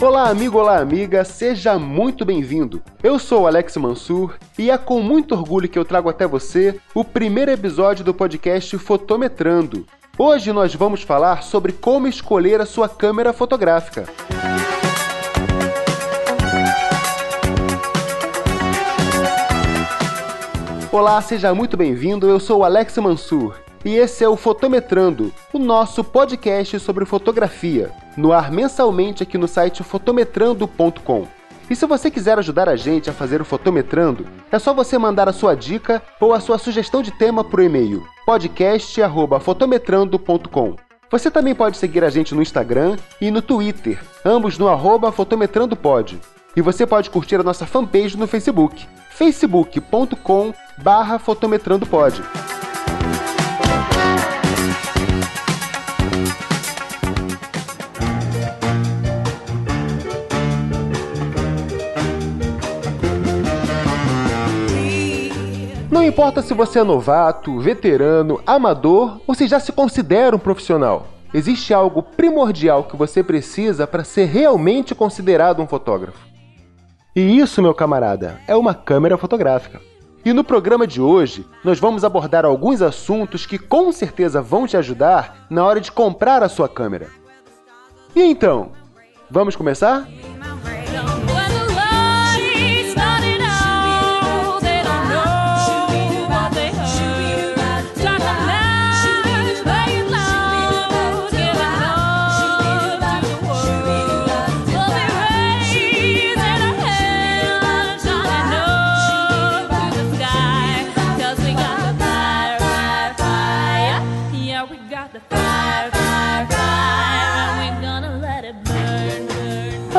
Olá, amigo, olá, amiga, seja muito bem-vindo. Eu sou Alex Mansur e é com muito orgulho que eu trago até você o primeiro episódio do podcast Fotometrando. Hoje nós vamos falar sobre como escolher a sua câmera fotográfica. Olá, seja muito bem-vindo. Eu sou Alex Mansur e esse é o Fotometrando, o nosso podcast sobre fotografia, no ar mensalmente aqui no site fotometrando.com. E se você quiser ajudar a gente a fazer o Fotometrando, é só você mandar a sua dica ou a sua sugestão de tema por e-mail podcast@fotometrando.com. Você também pode seguir a gente no Instagram e no Twitter, ambos no arroba fotometrandopod. E você pode curtir a nossa fanpage no Facebook, facebook.com barra fotometrandopod. Não importa se você é novato, veterano, amador ou se já se considera um profissional. Existe algo primordial que você precisa para ser realmente considerado um fotógrafo. E isso, meu camarada, é uma câmera fotográfica. E no programa de hoje, nós vamos abordar alguns assuntos que com certeza vão te ajudar na hora de comprar a sua câmera. E então, vamos começar?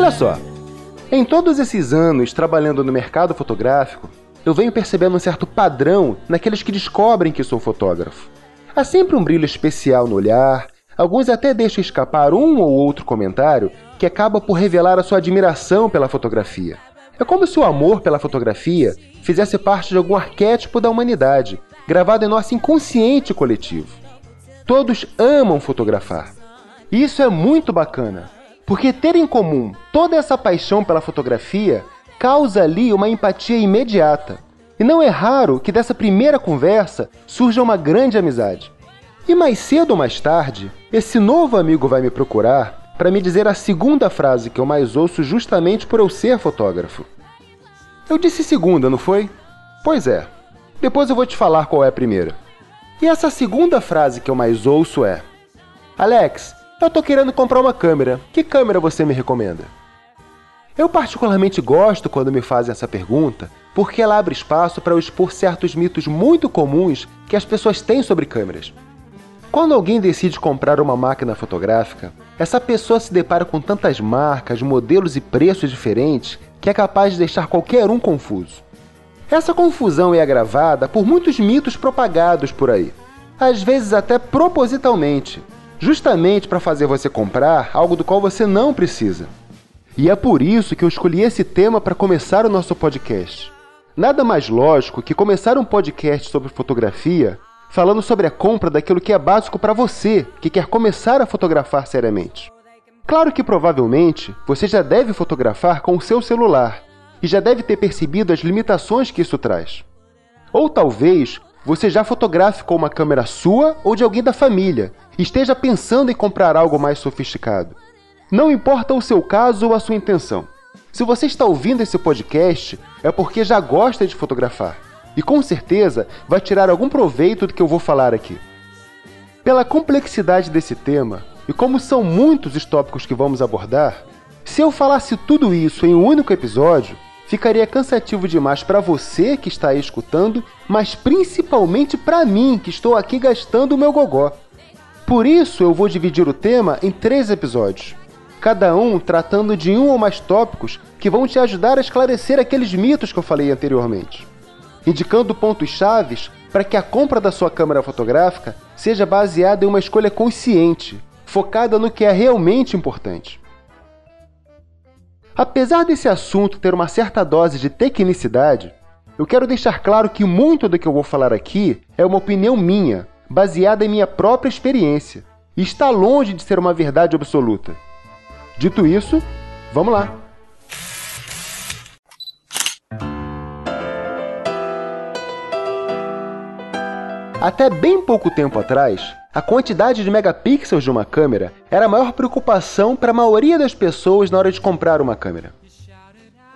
Olha só, em todos esses anos trabalhando no mercado fotográfico, eu venho percebendo um certo padrão naqueles que descobrem que sou fotógrafo. Há sempre um brilho especial no olhar, alguns até deixam escapar um ou outro comentário que acaba por revelar a sua admiração pela fotografia. É como se o amor pela fotografia fizesse parte de algum arquétipo da humanidade, gravado em nosso inconsciente coletivo. Todos amam fotografar. E isso é muito bacana, porque ter em comum toda essa paixão pela fotografia causa ali uma empatia imediata. E não é raro que dessa primeira conversa surja uma grande amizade. E mais cedo ou mais tarde, esse novo amigo vai me procurar para me dizer a segunda frase que eu mais ouço justamente por eu ser fotógrafo. Eu disse segunda, não foi? Pois é. Depois eu vou te falar qual é a primeira. E essa segunda frase que eu mais ouço é: Alex, eu tô querendo comprar uma câmera. Que câmera você me recomenda? Eu particularmente gosto quando me fazem essa pergunta, porque ela abre espaço para eu expor certos mitos muito comuns que as pessoas têm sobre câmeras. Quando alguém decide comprar uma máquina fotográfica, essa pessoa se depara com tantas marcas, modelos e preços diferentes que é capaz de deixar qualquer um confuso. Essa confusão é agravada por muitos mitos propagados por aí, às vezes até propositalmente, justamente para fazer você comprar algo do qual você não precisa. E é por isso que eu escolhi esse tema para começar o nosso podcast. Nada mais lógico que começar um podcast sobre fotografia falando sobre a compra daquilo que é básico para você que quer começar a fotografar seriamente. Claro que provavelmente você já deve fotografar com o seu celular e já deve ter percebido as limitações que isso traz. Ou talvez você já fotografe com uma câmera sua ou de alguém da família e esteja pensando em comprar algo mais sofisticado. Não importa o seu caso ou a sua intenção. Se você está ouvindo esse podcast, é porque já gosta de fotografar e com certeza vai tirar algum proveito do que eu vou falar aqui. Pela complexidade desse tema e como são muitos os tópicos que vamos abordar, se eu falasse tudo isso em um único episódio, ficaria cansativo demais para você que está aí escutando, mas principalmente para mim que estou aqui gastando o meu gogó. Por isso eu vou dividir o tema em três episódios, cada um tratando de um ou mais tópicos que vão te ajudar a esclarecer aqueles mitos que eu falei anteriormente, indicando pontos chaves para que a compra da sua câmera fotográfica seja baseada em uma escolha consciente, focada no que é realmente importante. Apesar desse assunto ter uma certa dose de tecnicidade, eu quero deixar claro que muito do que eu vou falar aqui é uma opinião minha, baseada em minha própria experiência, e está longe de ser uma verdade absoluta. Dito isso, vamos lá! Até bem pouco tempo atrás, a quantidade de megapixels de uma câmera era a maior preocupação para a maioria das pessoas na hora de comprar uma câmera.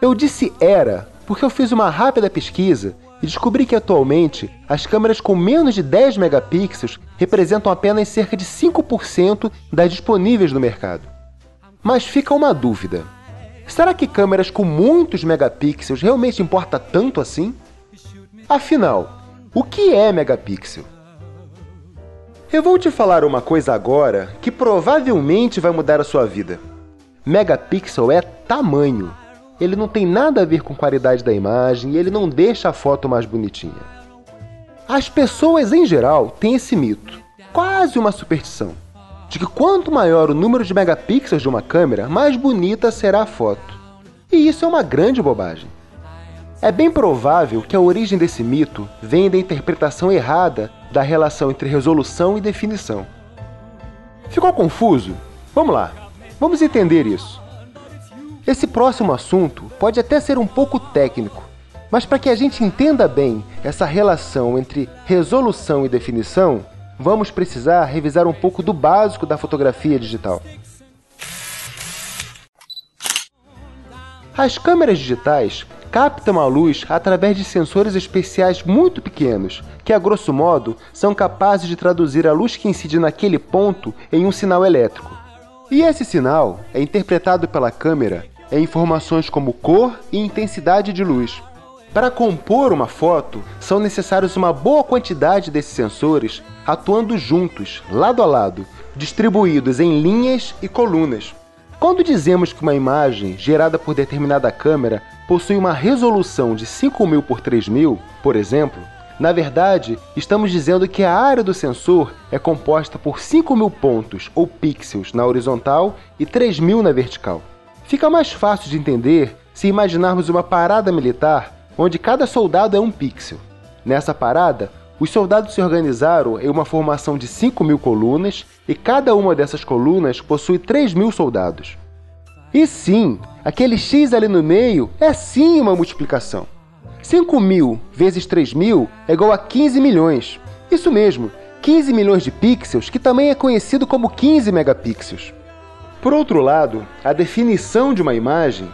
Eu disse era porque eu fiz uma rápida pesquisa e descobri que atualmente as câmeras com menos de 10 megapixels representam apenas cerca de 5% das disponíveis no mercado. Mas fica uma dúvida: será que câmeras com muitos megapixels realmente importa tanto assim? Afinal, o que é megapixel? Eu vou te falar uma coisa agora que provavelmente vai mudar a sua vida. Megapixel é tamanho. Ele não tem nada a ver com qualidade da imagem e ele não deixa a foto mais bonitinha. As pessoas em geral têm esse mito, quase uma superstição, de que quanto maior o número de megapixels de uma câmera, mais bonita será a foto. E isso é uma grande bobagem. É bem provável que a origem desse mito venha da interpretação errada da relação entre resolução e definição. Ficou confuso? Vamos lá, vamos entender isso. Esse próximo assunto pode até ser um pouco técnico, mas para que a gente entenda bem essa relação entre resolução e definição, vamos precisar revisar um pouco do básico da fotografia digital. As câmeras digitais captam a luz através de sensores especiais muito pequenos, que a grosso modo são capazes de traduzir a luz que incide naquele ponto em um sinal elétrico. E esse sinal é interpretado pela câmera em informações como cor e intensidade de luz. Para compor uma foto, são necessários uma boa quantidade desses sensores atuando juntos, lado a lado, distribuídos em linhas e colunas. Quando dizemos que uma imagem gerada por determinada câmera possui uma resolução de 5000 por 3000, por exemplo, na verdade, estamos dizendo que a área do sensor é composta por 5000 pontos ou pixels na horizontal e 3000 na vertical. Fica mais fácil de entender se imaginarmos uma parada militar onde cada soldado é um pixel. Nessa parada, os soldados se organizaram em uma formação de 5 mil colunas e cada uma dessas colunas possui 3 mil soldados. E sim, aquele x ali no meio é sim uma multiplicação. 5 mil vezes 3 mil é igual a 15 milhões. Isso mesmo, 15 milhões de pixels, que também é conhecido como 15 megapixels. Por outro lado, a definição de uma imagem,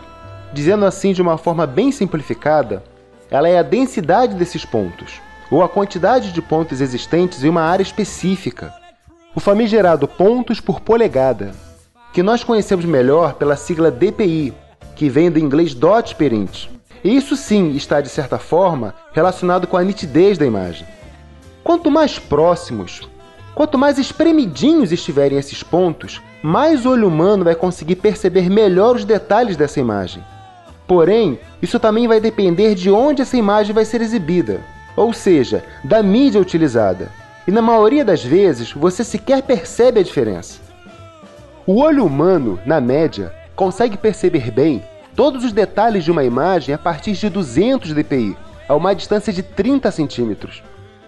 dizendo assim de uma forma bem simplificada, ela é a densidade desses pontos ou a quantidade de pontos existentes em uma área específica, o famigerado pontos por polegada, que nós conhecemos melhor pela sigla DPI, que vem do inglês dot per inch. E isso sim está, de certa forma, relacionado com a nitidez da imagem. Quanto mais próximos, quanto mais espremidinhos estiverem esses pontos, mais o olho humano vai conseguir perceber melhor os detalhes dessa imagem. Porém, isso também vai depender de onde essa imagem vai ser exibida ou seja, da mídia utilizada. E na maioria das vezes você sequer percebe a diferença. O olho humano, na média, consegue perceber bem todos os detalhes de uma imagem a partir de 200 dpi, a uma distância de 30 centímetros,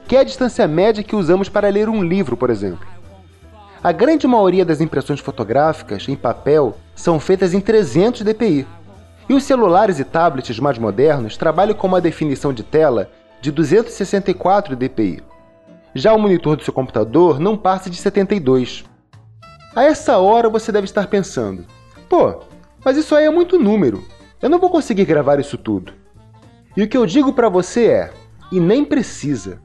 que é a distância média que usamos para ler um livro, por exemplo. A grande maioria das impressões fotográficas em papel são feitas em 300 dpi, e os celulares e tablets mais modernos trabalham com uma definição de tela de 264 dpi. Já o monitor do seu computador não passa de 72. A essa hora você deve estar pensando: pô, mas isso aí é muito número. Eu não vou conseguir gravar isso tudo. E o que eu digo para você é: e nem precisa.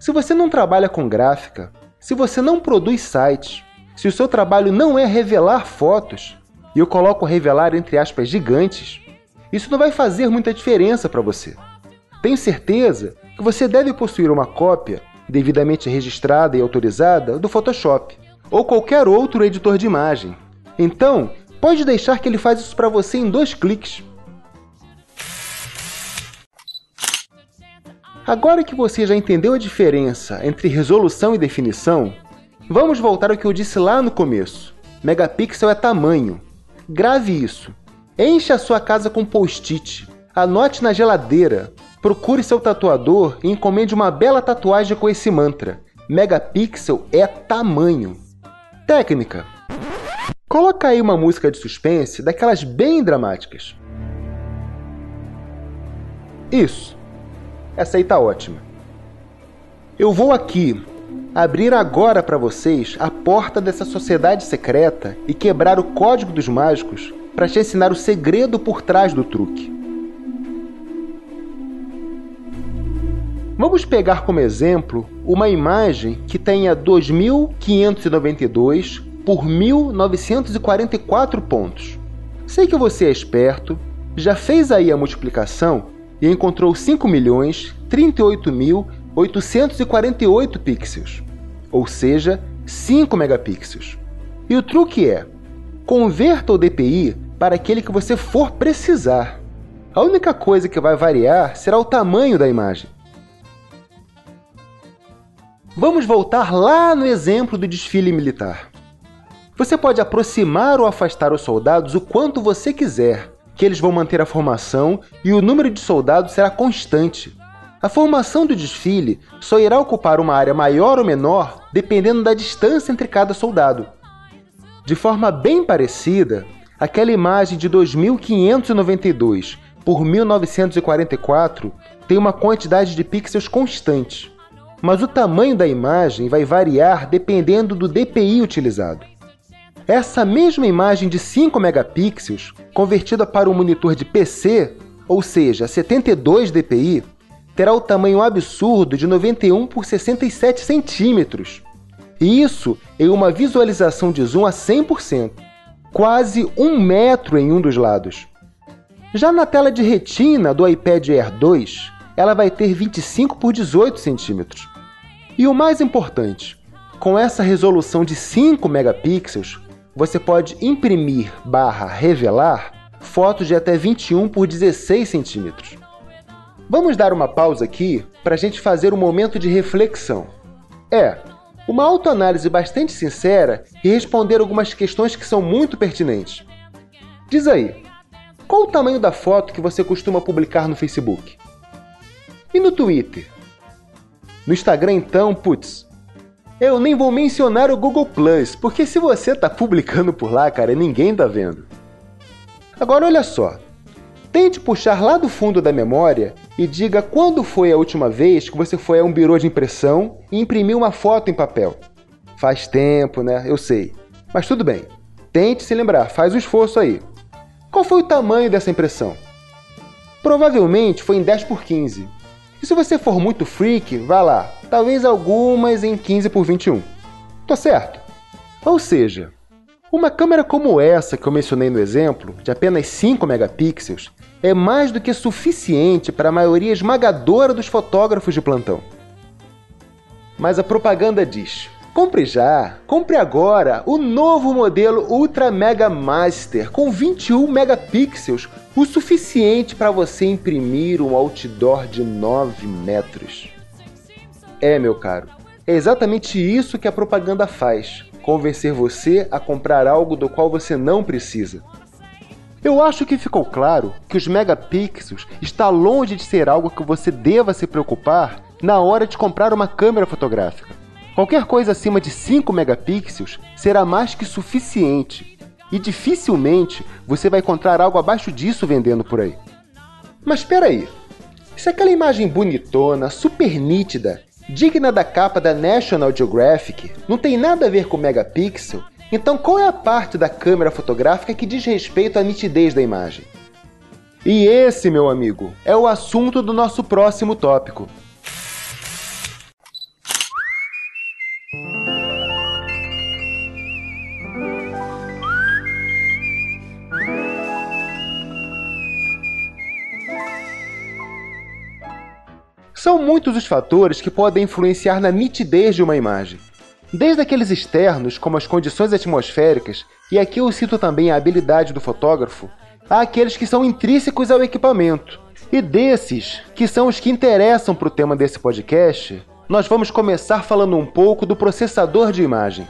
Se você não trabalha com gráfica, se você não produz sites, se o seu trabalho não é revelar fotos, e eu coloco revelar entre aspas gigantes, isso não vai fazer muita diferença para você. Tenho certeza que você deve possuir uma cópia, devidamente registrada e autorizada, do Photoshop ou qualquer outro editor de imagem. Então, pode deixar que ele faz isso para você em dois cliques. Agora que você já entendeu a diferença entre resolução e definição, vamos voltar ao que eu disse lá no começo. Megapixel é tamanho. Grave isso. Enche a sua casa com post-it. Anote na geladeira procure seu tatuador e encomende uma bela tatuagem com esse mantra: Megapixel é tamanho. Técnica: Coloca aí uma música de suspense daquelas bem dramáticas. Isso. Essa aí tá ótima. Eu vou aqui abrir agora para vocês a porta dessa sociedade secreta e quebrar o código dos mágicos para te ensinar o segredo por trás do truque. Vamos pegar como exemplo uma imagem que tenha 2592 por 1944 pontos. Sei que você é esperto, já fez aí a multiplicação e encontrou 5.038.848 pixels, ou seja, 5 megapixels. E o truque é: converta o DPI para aquele que você for precisar. A única coisa que vai variar será o tamanho da imagem. Vamos voltar lá no exemplo do desfile militar. Você pode aproximar ou afastar os soldados o quanto você quiser, que eles vão manter a formação e o número de soldados será constante. A formação do desfile só irá ocupar uma área maior ou menor dependendo da distância entre cada soldado. De forma bem parecida, aquela imagem de 2592 por 1944 tem uma quantidade de pixels constante, mas o tamanho da imagem vai variar dependendo do DPI utilizado. Essa mesma imagem de 5 megapixels, convertida para um monitor de PC, ou seja, 72 dpi, terá o tamanho absurdo de 91 por 67 centímetros. E isso em uma visualização de zoom a 100%, quase um metro em um dos lados. Já na tela de retina do iPad Air 2, ela vai ter 25 por 18 centímetros. E o mais importante, com essa resolução de 5 megapixels, você pode imprimir barra revelar fotos de até 21 por 16 centímetros. Vamos dar uma pausa aqui para a gente fazer um momento de reflexão. É, uma autoanálise bastante sincera e responder algumas questões que são muito pertinentes. Diz aí, qual o tamanho da foto que você costuma publicar no Facebook? E no Twitter? No Instagram, então, putz, eu nem vou mencionar o Google Plus, porque se você tá publicando por lá, cara, ninguém tá vendo. Agora olha só. Tente puxar lá do fundo da memória e diga quando foi a última vez que você foi a um birô de impressão e imprimiu uma foto em papel. Faz tempo, né? Eu sei. Mas tudo bem. Tente se lembrar, faz o um esforço aí. Qual foi o tamanho dessa impressão? Provavelmente foi em 10 por 15. E se você for muito freak, vá lá, talvez algumas em 15 por 21. Tá certo? Ou seja, uma câmera como essa que eu mencionei no exemplo, de apenas 5 megapixels, é mais do que suficiente para a maioria esmagadora dos fotógrafos de plantão. Mas a propaganda diz: compre já, compre agora o novo modelo Ultra Mega Master com 21 megapixels, o suficiente para você imprimir um outdoor de 9 metros. É, meu caro, é exatamente isso que a propaganda faz: convencer você a comprar algo do qual você não precisa. Eu acho que ficou claro que os megapixels está longe de ser algo que você deva se preocupar na hora de comprar uma câmera fotográfica. Qualquer coisa acima de 5 megapixels será mais que suficiente, e dificilmente você vai encontrar algo abaixo disso vendendo por aí. Mas espera aí, se aquela imagem bonitona, super nítida digna da capa da National Geographic, não tem nada a ver com megapixel, então qual é a parte da câmera fotográfica que diz respeito à nitidez da imagem? E esse, meu amigo, é o assunto do nosso próximo tópico. São muitos os fatores que podem influenciar na nitidez de uma imagem. Desde aqueles externos, como as condições atmosféricas, e aqui eu cito também a habilidade do fotógrafo, há aqueles que são intrínsecos ao equipamento. E desses, que são os que interessam para o tema desse podcast, nós vamos começar falando um pouco do processador de imagem.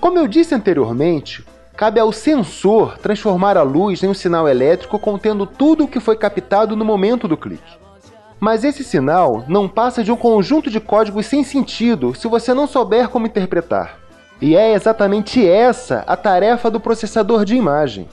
Como eu disse anteriormente, cabe ao sensor transformar a luz em um sinal elétrico contendo tudo o que foi captado no momento do clique. Mas esse sinal não passa de um conjunto de códigos sem sentido se você não souber como interpretar. E é exatamente essa a tarefa do processador de imagem.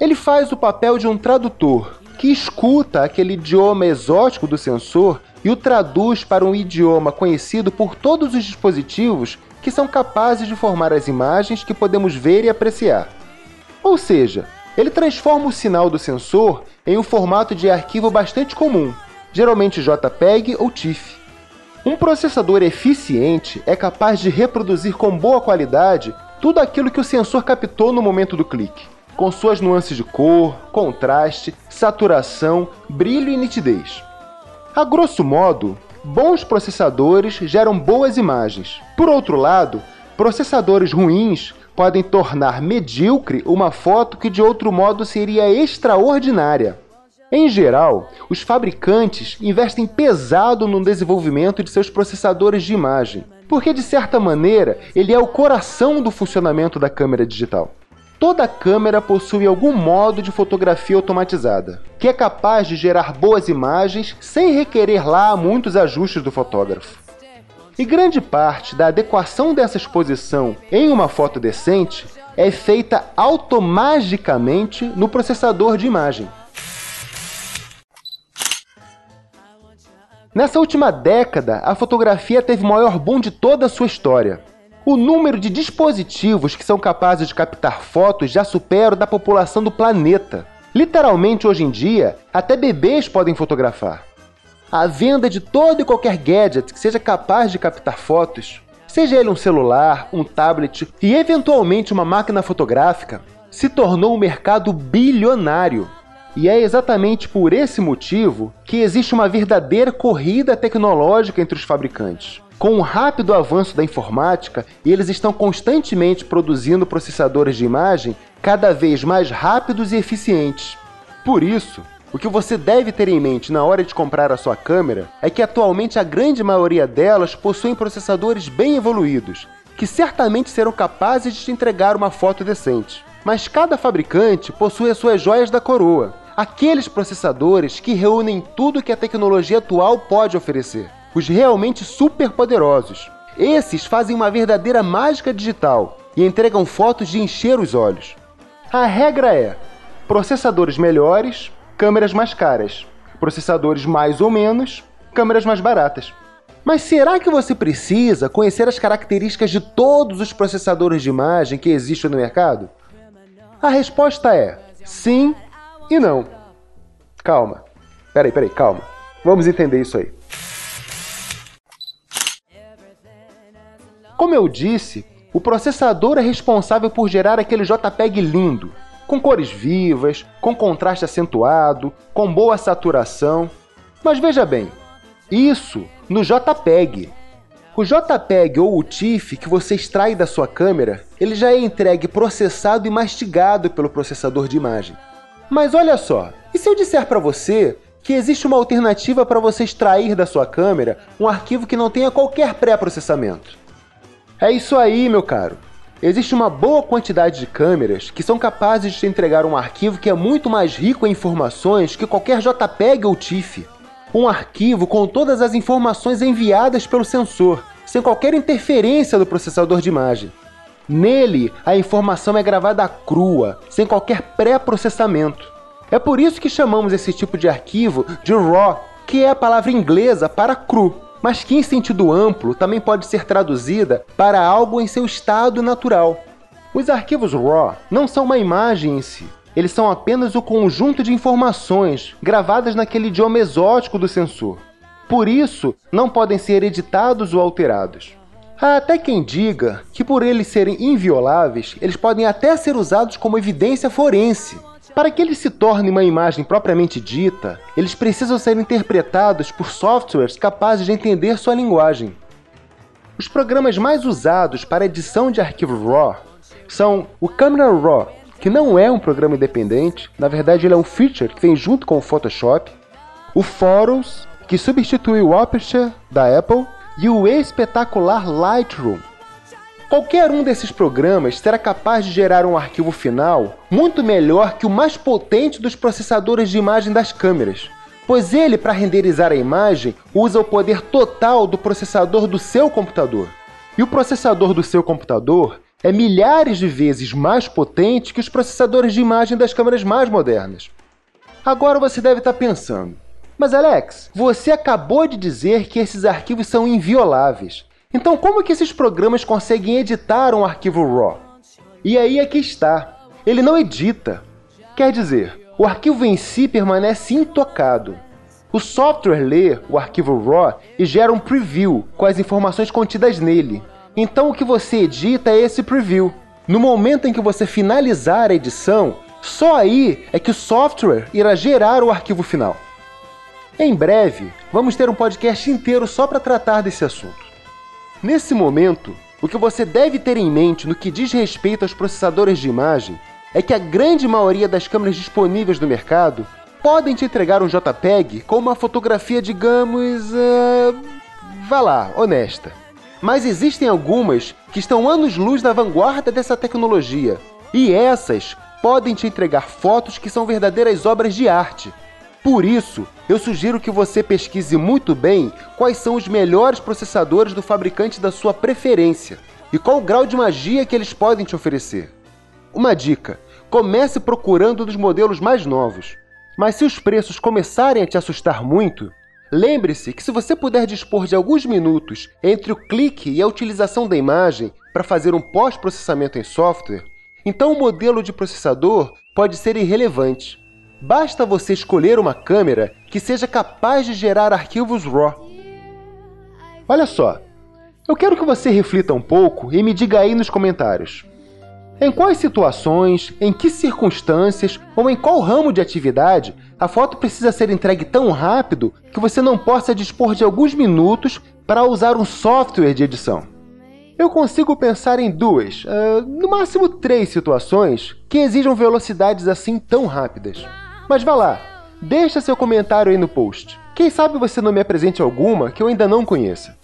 Ele faz o papel de um tradutor, que escuta aquele idioma exótico do sensor e o traduz para um idioma conhecido por todos os dispositivos que são capazes de formar as imagens que podemos ver e apreciar. Ou seja, ele transforma o sinal do sensor em um formato de arquivo bastante comum, geralmente JPEG ou TIFF. Um processador eficiente é capaz de reproduzir com boa qualidade tudo aquilo que o sensor captou no momento do clique, com suas nuances de cor, contraste, saturação, brilho e nitidez. A grosso modo, bons processadores geram boas imagens. Por outro lado, processadores ruins podem tornar medíocre uma foto que de outro modo seria extraordinária. Em geral, os fabricantes investem pesado no desenvolvimento de seus processadores de imagem, porque de certa maneira ele é o coração do funcionamento da câmera digital. Toda câmera possui algum modo de fotografia automatizada, que é capaz de gerar boas imagens sem requerer lá muitos ajustes do fotógrafo. E grande parte da adequação dessa exposição em uma foto decente é feita automaticamente no processador de imagem. Nessa última década, a fotografia teve o maior boom de toda a sua história. O número de dispositivos que são capazes de captar fotos já supera o da população do planeta. Literalmente, hoje em dia, até bebês podem fotografar. A venda de todo e qualquer gadget que seja capaz de captar fotos, seja ele um celular, um tablet e eventualmente uma máquina fotográfica, se tornou um mercado bilionário. E é exatamente por esse motivo que existe uma verdadeira corrida tecnológica entre os fabricantes. Com o rápido avanço da informática, eles estão constantemente produzindo processadores de imagem cada vez mais rápidos e eficientes. Por isso, o que você deve ter em mente na hora de comprar a sua câmera é que atualmente a grande maioria delas possuem processadores bem evoluídos, que certamente serão capazes de te entregar uma foto decente. Mas cada fabricante possui as suas joias da coroa, aqueles processadores que reúnem tudo que a tecnologia atual pode oferecer os realmente super poderosos. Esses fazem uma verdadeira mágica digital e entregam fotos de encher os olhos. A regra é: processadores melhores, câmeras mais caras. Processadores mais ou menos, câmeras mais baratas. Mas será que você precisa conhecer as características de todos os processadores de imagem que existem no mercado? A resposta é sim e não. Calma. Peraí, peraí, calma. Vamos entender isso aí. Como eu disse, o processador é responsável por gerar aquele JPEG lindo, com cores vivas, com contraste acentuado, com boa saturação. Mas veja bem, isso no JPEG. O JPEG ou o TIFF que você extrai da sua câmera, ele já é entregue processado e mastigado pelo processador de imagem. Mas olha só, e se eu disser para você que existe uma alternativa para você extrair da sua câmera um arquivo que não tenha qualquer pré-processamento? É isso aí, meu caro. Existe uma boa quantidade de câmeras que são capazes de te entregar um arquivo que é muito mais rico em informações que qualquer JPEG ou TIFF. Um arquivo com todas as informações enviadas pelo sensor, sem qualquer interferência do processador de imagem. Nele, a informação é gravada crua, sem qualquer pré-processamento. É por isso que chamamos esse tipo de arquivo de RAW, que é a palavra inglesa para cru mas que em sentido amplo também pode ser traduzida para algo em seu estado natural. Os arquivos RAW não são uma imagem em si, eles são apenas o conjunto de informações gravadas naquele idioma exótico do sensor. Por isso, não podem ser editados ou alterados. Há até quem diga que, por eles serem invioláveis, eles podem até ser usados como evidência forense, para que eles se tornem uma imagem propriamente dita, eles precisam ser interpretados por softwares capazes de entender sua linguagem. Os programas mais usados para edição de arquivos RAW são o Camera Raw, que não é um programa independente, na verdade ele é um feature que vem junto com o Photoshop, o Photos, que substitui o Aperture da Apple, e o espetacular Lightroom, Qualquer um desses programas será capaz de gerar um arquivo final muito melhor que o mais potente dos processadores de imagem das câmeras. pois ele, para renderizar a imagem, usa o poder total do processador do seu computador. E o processador do seu computador é milhares de vezes mais potente que os processadores de imagem das câmeras mais modernas. Agora você deve estar pensando, mas Alex, você acabou de dizer que esses arquivos são invioláveis. Então como que esses programas conseguem editar um arquivo RAW? E aí aqui é está. Ele não edita. Quer dizer, o arquivo em si permanece intocado. O software lê o arquivo RAW e gera um preview com as informações contidas nele. Então o que você edita é esse preview. No momento em que você finalizar a edição, só aí é que o software irá gerar o arquivo final. Em breve, vamos ter um podcast inteiro só para tratar desse assunto. Nesse momento, o que você deve ter em mente no que diz respeito aos processadores de imagem é que a grande maioria das câmeras disponíveis no mercado podem te entregar um JPEG com uma fotografia, digamos. Uh, vá lá, honesta. Mas existem algumas que estão anos-luz na vanguarda dessa tecnologia, e essas podem te entregar fotos que são verdadeiras obras de arte. Por isso, eu sugiro que você pesquise muito bem quais são os melhores processadores do fabricante da sua preferência e qual o grau de magia que eles podem te oferecer. Uma dica: comece procurando dos modelos mais novos. Mas se os preços começarem a te assustar muito, lembre-se que se você puder dispor de alguns minutos entre o clique e a utilização da imagem para fazer um pós-processamento em software, então o modelo de processador pode ser irrelevante. Basta você escolher uma câmera que seja capaz de gerar arquivos RAW. Olha só, eu quero que você reflita um pouco e me diga aí nos comentários. Em quais situações, em que circunstâncias ou em qual ramo de atividade a foto precisa ser entregue tão rápido que você não possa dispor de alguns minutos para usar um software de edição? Eu consigo pensar em duas, uh, no máximo três situações que exijam velocidades assim tão rápidas. Mas vá lá, deixa seu comentário aí no post. Quem sabe você não me apresente alguma que eu ainda não conheça.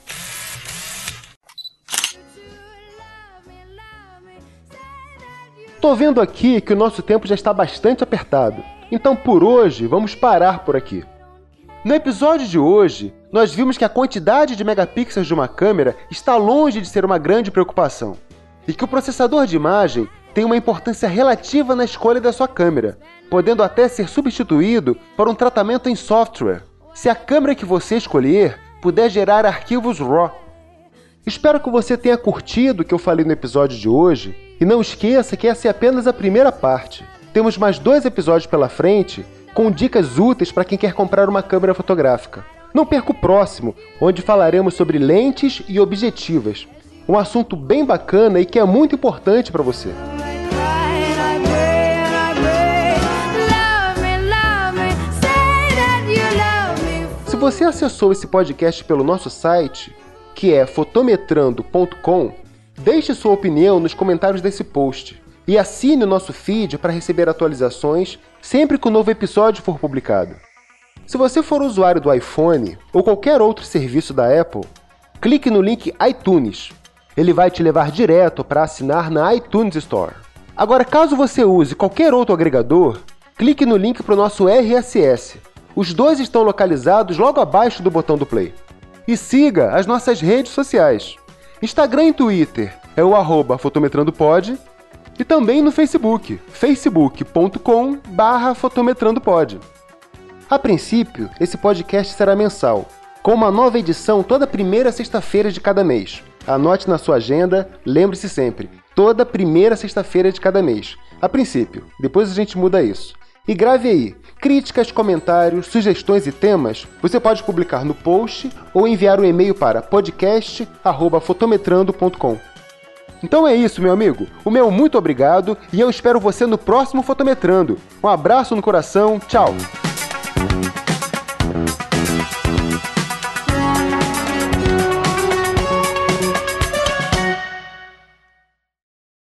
Tô vendo aqui que o nosso tempo já está bastante apertado, então por hoje vamos parar por aqui. No episódio de hoje, nós vimos que a quantidade de megapixels de uma câmera está longe de ser uma grande preocupação, e que o processador de imagem tem uma importância relativa na escolha da sua câmera, podendo até ser substituído por um tratamento em software, se a câmera que você escolher puder gerar arquivos RAW. Espero que você tenha curtido o que eu falei no episódio de hoje e não esqueça que essa é apenas a primeira parte. Temos mais dois episódios pela frente com dicas úteis para quem quer comprar uma câmera fotográfica. Não perca o próximo, onde falaremos sobre lentes e objetivas. Um assunto bem bacana e que é muito importante para você. Se você acessou esse podcast pelo nosso site, que é fotometrando.com, Deixe sua opinião nos comentários desse post e assine o nosso feed para receber atualizações sempre que um novo episódio for publicado. Se você for usuário do iPhone ou qualquer outro serviço da Apple, clique no link iTunes. Ele vai te levar direto para assinar na iTunes Store. Agora, caso você use qualquer outro agregador, clique no link para o nosso RSS. Os dois estão localizados logo abaixo do botão do play. E siga as nossas redes sociais. Instagram e Twitter é o arroba fotometrandopod e também no Facebook, facebook.com barra fotometrandopod. A princípio, esse podcast será mensal, com uma nova edição toda primeira sexta-feira de cada mês. Anote na sua agenda, lembre-se sempre, toda primeira sexta-feira de cada mês. A princípio, depois a gente muda isso. E grave aí, críticas, comentários, sugestões e temas, você pode publicar no post ou enviar um e-mail para podcast@fotometrando.com. Então é isso, meu amigo. O meu muito obrigado e eu espero você no próximo Fotometrando. Um abraço no coração, tchau!